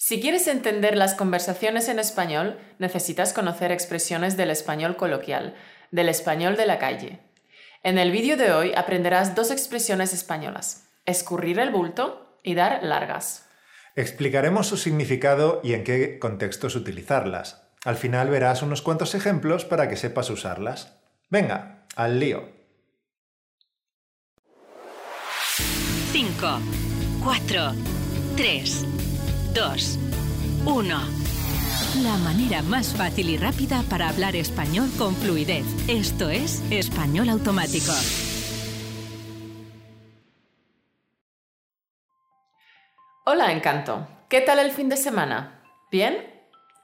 Si quieres entender las conversaciones en español, necesitas conocer expresiones del español coloquial, del español de la calle. En el vídeo de hoy aprenderás dos expresiones españolas, escurrir el bulto y dar largas. Explicaremos su significado y en qué contextos utilizarlas. Al final verás unos cuantos ejemplos para que sepas usarlas. Venga, al lío. 5, 4, 3, 2, 1. La manera más fácil y rápida para hablar español con fluidez. Esto es Español Automático. Hola, Encanto. ¿Qué tal el fin de semana? ¿Bien?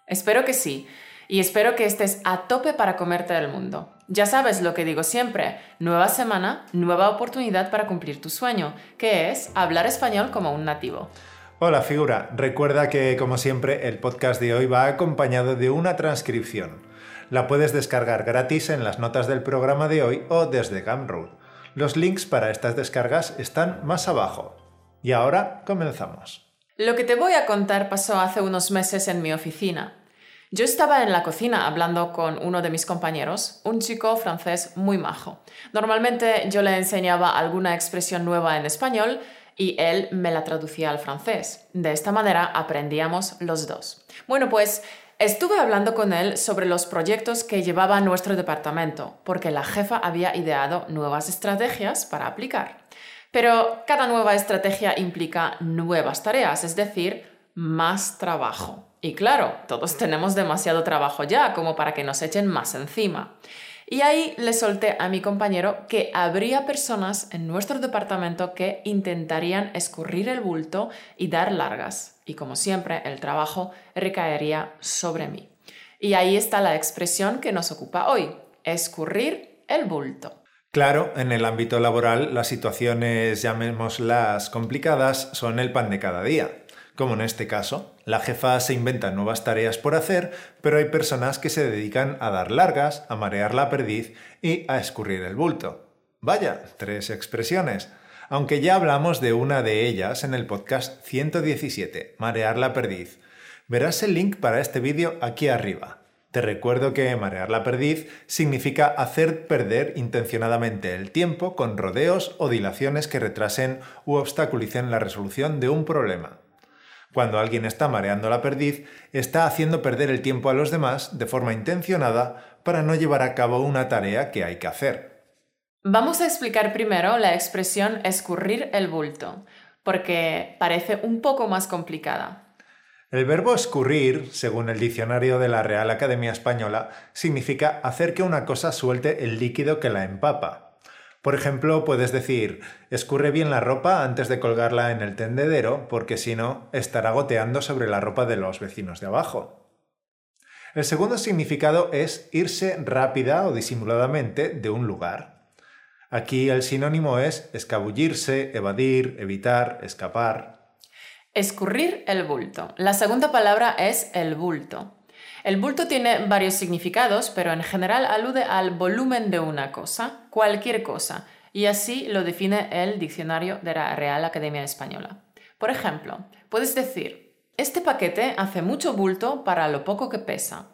Espero que sí. Y espero que estés a tope para comerte el mundo. Ya sabes lo que digo siempre, nueva semana, nueva oportunidad para cumplir tu sueño, que es hablar español como un nativo. Hola figura, recuerda que como siempre el podcast de hoy va acompañado de una transcripción. La puedes descargar gratis en las notas del programa de hoy o desde Gumroad. Los links para estas descargas están más abajo. Y ahora comenzamos. Lo que te voy a contar pasó hace unos meses en mi oficina. Yo estaba en la cocina hablando con uno de mis compañeros, un chico francés muy majo. Normalmente yo le enseñaba alguna expresión nueva en español y él me la traducía al francés. De esta manera aprendíamos los dos. Bueno, pues estuve hablando con él sobre los proyectos que llevaba nuestro departamento, porque la jefa había ideado nuevas estrategias para aplicar. Pero cada nueva estrategia implica nuevas tareas, es decir, más trabajo. Y claro, todos tenemos demasiado trabajo ya como para que nos echen más encima. Y ahí le solté a mi compañero que habría personas en nuestro departamento que intentarían escurrir el bulto y dar largas. Y como siempre, el trabajo recaería sobre mí. Y ahí está la expresión que nos ocupa hoy, escurrir el bulto. Claro, en el ámbito laboral las situaciones, llamémoslas complicadas, son el pan de cada día como en este caso. La jefa se inventa nuevas tareas por hacer, pero hay personas que se dedican a dar largas, a marear la perdiz y a escurrir el bulto. Vaya, tres expresiones. Aunque ya hablamos de una de ellas en el podcast 117, Marear la perdiz. Verás el link para este vídeo aquí arriba. Te recuerdo que marear la perdiz significa hacer perder intencionadamente el tiempo con rodeos o dilaciones que retrasen u obstaculicen la resolución de un problema. Cuando alguien está mareando la perdiz, está haciendo perder el tiempo a los demás de forma intencionada para no llevar a cabo una tarea que hay que hacer. Vamos a explicar primero la expresión escurrir el bulto, porque parece un poco más complicada. El verbo escurrir, según el diccionario de la Real Academia Española, significa hacer que una cosa suelte el líquido que la empapa. Por ejemplo, puedes decir, escurre bien la ropa antes de colgarla en el tendedero, porque si no, estará goteando sobre la ropa de los vecinos de abajo. El segundo significado es irse rápida o disimuladamente de un lugar. Aquí el sinónimo es escabullirse, evadir, evitar, escapar. Escurrir el bulto. La segunda palabra es el bulto. El bulto tiene varios significados, pero en general alude al volumen de una cosa, cualquier cosa, y así lo define el diccionario de la Real Academia Española. Por ejemplo, puedes decir, este paquete hace mucho bulto para lo poco que pesa.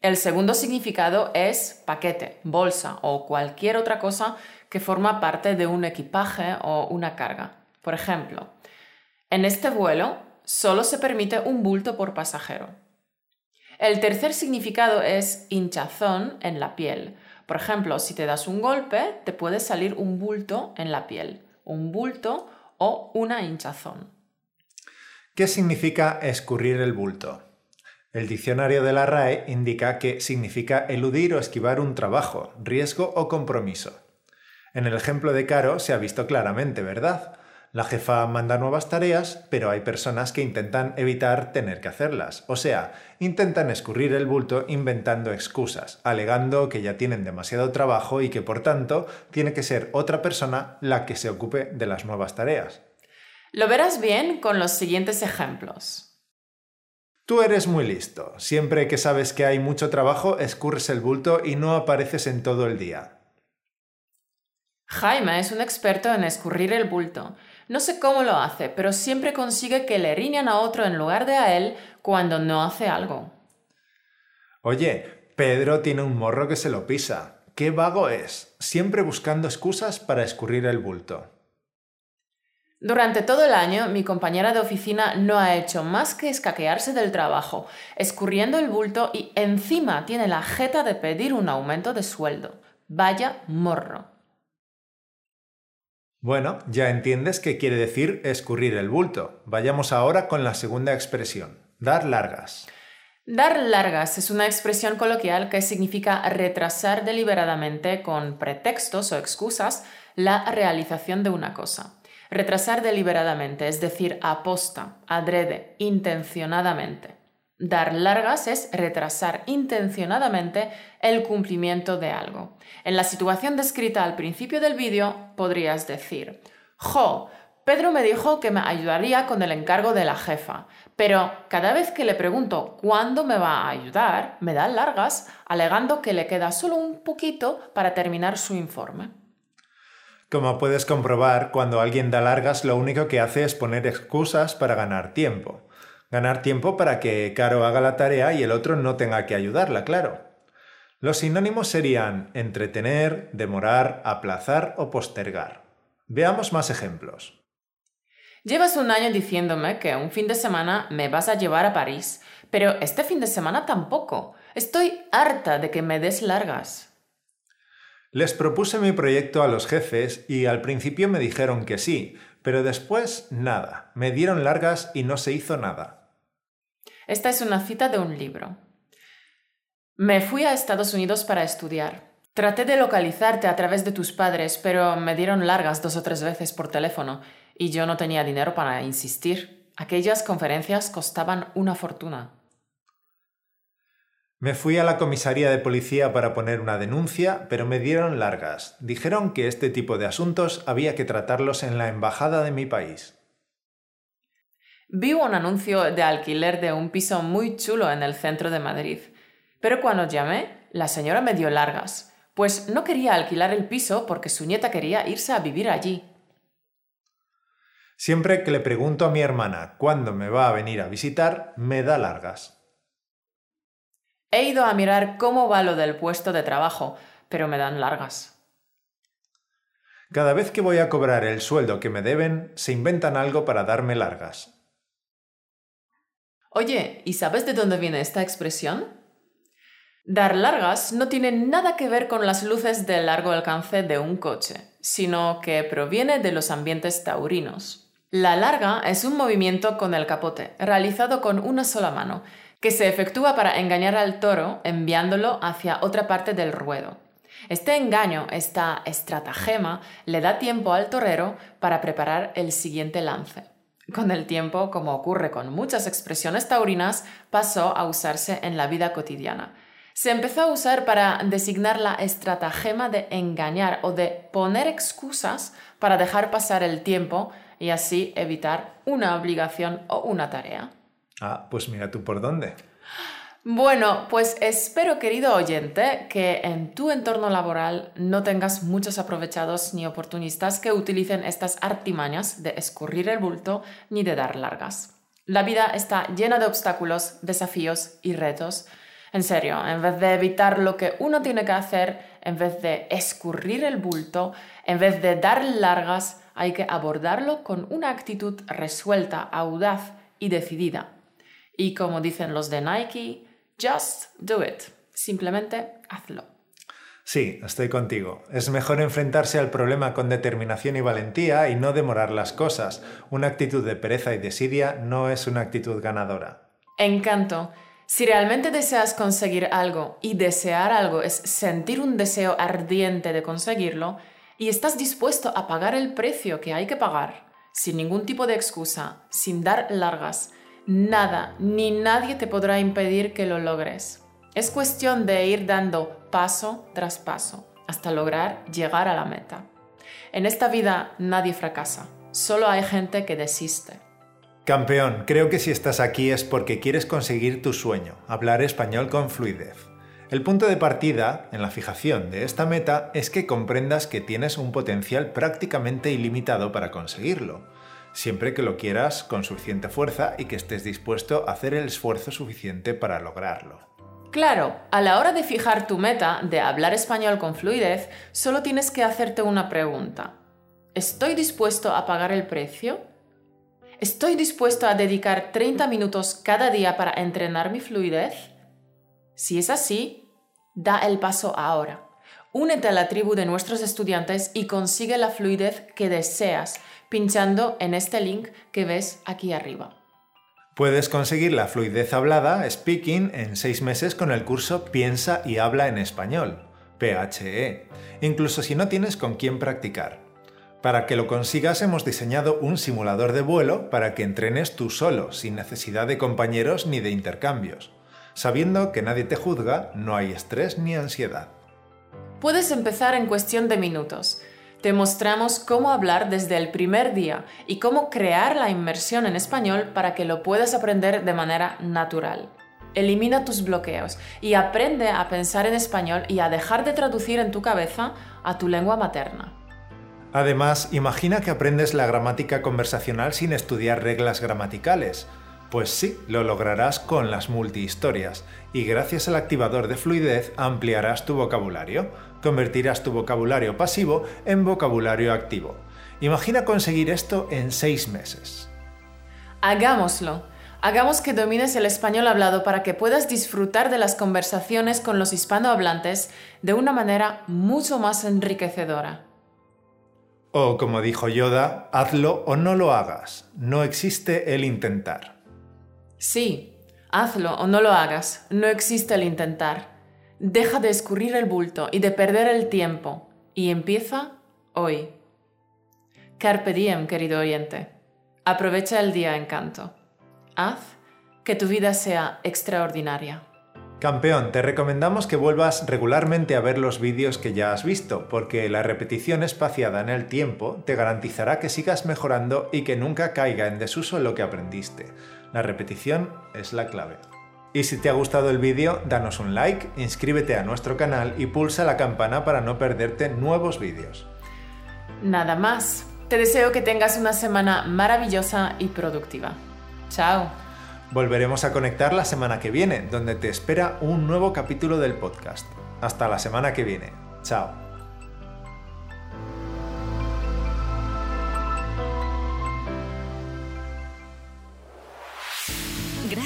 El segundo significado es paquete, bolsa o cualquier otra cosa que forma parte de un equipaje o una carga. Por ejemplo, en este vuelo solo se permite un bulto por pasajero. El tercer significado es hinchazón en la piel. Por ejemplo, si te das un golpe, te puede salir un bulto en la piel, un bulto o una hinchazón. ¿Qué significa escurrir el bulto? El diccionario de la RAE indica que significa eludir o esquivar un trabajo, riesgo o compromiso. En el ejemplo de Caro se ha visto claramente, ¿verdad? La jefa manda nuevas tareas, pero hay personas que intentan evitar tener que hacerlas. O sea, intentan escurrir el bulto inventando excusas, alegando que ya tienen demasiado trabajo y que por tanto tiene que ser otra persona la que se ocupe de las nuevas tareas. Lo verás bien con los siguientes ejemplos. Tú eres muy listo. Siempre que sabes que hay mucho trabajo, escurres el bulto y no apareces en todo el día. Jaime es un experto en escurrir el bulto. No sé cómo lo hace, pero siempre consigue que le riñan a otro en lugar de a él cuando no hace algo. Oye, Pedro tiene un morro que se lo pisa. ¡Qué vago es! Siempre buscando excusas para escurrir el bulto. Durante todo el año, mi compañera de oficina no ha hecho más que escaquearse del trabajo, escurriendo el bulto y encima tiene la jeta de pedir un aumento de sueldo. Vaya morro. Bueno, ya entiendes qué quiere decir escurrir el bulto. Vayamos ahora con la segunda expresión, dar largas. Dar largas es una expresión coloquial que significa retrasar deliberadamente con pretextos o excusas la realización de una cosa. Retrasar deliberadamente, es decir, aposta, adrede, intencionadamente. Dar largas es retrasar intencionadamente el cumplimiento de algo. En la situación descrita al principio del vídeo podrías decir, Jo, Pedro me dijo que me ayudaría con el encargo de la jefa, pero cada vez que le pregunto cuándo me va a ayudar, me da largas, alegando que le queda solo un poquito para terminar su informe. Como puedes comprobar, cuando alguien da largas lo único que hace es poner excusas para ganar tiempo. Ganar tiempo para que Caro haga la tarea y el otro no tenga que ayudarla, claro. Los sinónimos serían entretener, demorar, aplazar o postergar. Veamos más ejemplos. Llevas un año diciéndome que un fin de semana me vas a llevar a París, pero este fin de semana tampoco. Estoy harta de que me des largas. Les propuse mi proyecto a los jefes y al principio me dijeron que sí, pero después nada. Me dieron largas y no se hizo nada. Esta es una cita de un libro. Me fui a Estados Unidos para estudiar. Traté de localizarte a través de tus padres, pero me dieron largas dos o tres veces por teléfono y yo no tenía dinero para insistir. Aquellas conferencias costaban una fortuna. Me fui a la comisaría de policía para poner una denuncia, pero me dieron largas. Dijeron que este tipo de asuntos había que tratarlos en la embajada de mi país. Vi un anuncio de alquiler de un piso muy chulo en el centro de Madrid, pero cuando llamé, la señora me dio largas, pues no quería alquilar el piso porque su nieta quería irse a vivir allí. Siempre que le pregunto a mi hermana cuándo me va a venir a visitar, me da largas. He ido a mirar cómo va lo del puesto de trabajo, pero me dan largas. Cada vez que voy a cobrar el sueldo que me deben, se inventan algo para darme largas. Oye, ¿y sabes de dónde viene esta expresión? Dar largas no tiene nada que ver con las luces de largo alcance de un coche, sino que proviene de los ambientes taurinos. La larga es un movimiento con el capote, realizado con una sola mano, que se efectúa para engañar al toro enviándolo hacia otra parte del ruedo. Este engaño, esta estratagema, le da tiempo al torero para preparar el siguiente lance. Con el tiempo, como ocurre con muchas expresiones taurinas, pasó a usarse en la vida cotidiana. Se empezó a usar para designar la estratagema de engañar o de poner excusas para dejar pasar el tiempo y así evitar una obligación o una tarea. Ah, pues mira tú por dónde. Bueno, pues espero, querido oyente, que en tu entorno laboral no tengas muchos aprovechados ni oportunistas que utilicen estas artimañas de escurrir el bulto ni de dar largas. La vida está llena de obstáculos, desafíos y retos. En serio, en vez de evitar lo que uno tiene que hacer, en vez de escurrir el bulto, en vez de dar largas, hay que abordarlo con una actitud resuelta, audaz y decidida. Y como dicen los de Nike, Just do it. Simplemente hazlo. Sí, estoy contigo. Es mejor enfrentarse al problema con determinación y valentía y no demorar las cosas. Una actitud de pereza y desidia no es una actitud ganadora. Encanto. Si realmente deseas conseguir algo y desear algo es sentir un deseo ardiente de conseguirlo y estás dispuesto a pagar el precio que hay que pagar, sin ningún tipo de excusa, sin dar largas, nada ni nadie te podrá impedir que lo logres. Es cuestión de ir dando paso tras paso hasta lograr llegar a la meta. En esta vida nadie fracasa, solo hay gente que desiste. Campeón, creo que si estás aquí es porque quieres conseguir tu sueño, hablar español con fluidez. El punto de partida en la fijación de esta meta es que comprendas que tienes un potencial prácticamente ilimitado para conseguirlo siempre que lo quieras con suficiente fuerza y que estés dispuesto a hacer el esfuerzo suficiente para lograrlo. Claro, a la hora de fijar tu meta de hablar español con fluidez, solo tienes que hacerte una pregunta. ¿Estoy dispuesto a pagar el precio? ¿Estoy dispuesto a dedicar 30 minutos cada día para entrenar mi fluidez? Si es así, da el paso ahora. Únete a la tribu de nuestros estudiantes y consigue la fluidez que deseas pinchando en este link que ves aquí arriba. Puedes conseguir la fluidez hablada, speaking, en seis meses con el curso Piensa y habla en español, PHE, incluso si no tienes con quién practicar. Para que lo consigas hemos diseñado un simulador de vuelo para que entrenes tú solo, sin necesidad de compañeros ni de intercambios. Sabiendo que nadie te juzga, no hay estrés ni ansiedad. Puedes empezar en cuestión de minutos. Te mostramos cómo hablar desde el primer día y cómo crear la inmersión en español para que lo puedas aprender de manera natural. Elimina tus bloqueos y aprende a pensar en español y a dejar de traducir en tu cabeza a tu lengua materna. Además, imagina que aprendes la gramática conversacional sin estudiar reglas gramaticales. Pues sí, lo lograrás con las multihistorias y gracias al activador de fluidez ampliarás tu vocabulario, convertirás tu vocabulario pasivo en vocabulario activo. Imagina conseguir esto en seis meses. Hagámoslo. Hagamos que domines el español hablado para que puedas disfrutar de las conversaciones con los hispanohablantes de una manera mucho más enriquecedora. O como dijo Yoda, hazlo o no lo hagas. No existe el intentar. Sí, hazlo o no lo hagas. No existe el intentar. Deja de escurrir el bulto y de perder el tiempo. Y empieza hoy. Carpe diem, querido oyente. Aprovecha el día encanto. Haz que tu vida sea extraordinaria. Campeón, te recomendamos que vuelvas regularmente a ver los vídeos que ya has visto, porque la repetición espaciada en el tiempo te garantizará que sigas mejorando y que nunca caiga en desuso lo que aprendiste. La repetición es la clave. Y si te ha gustado el vídeo, danos un like, inscríbete a nuestro canal y pulsa la campana para no perderte nuevos vídeos. Nada más. Te deseo que tengas una semana maravillosa y productiva. Chao. Volveremos a conectar la semana que viene, donde te espera un nuevo capítulo del podcast. Hasta la semana que viene. Chao.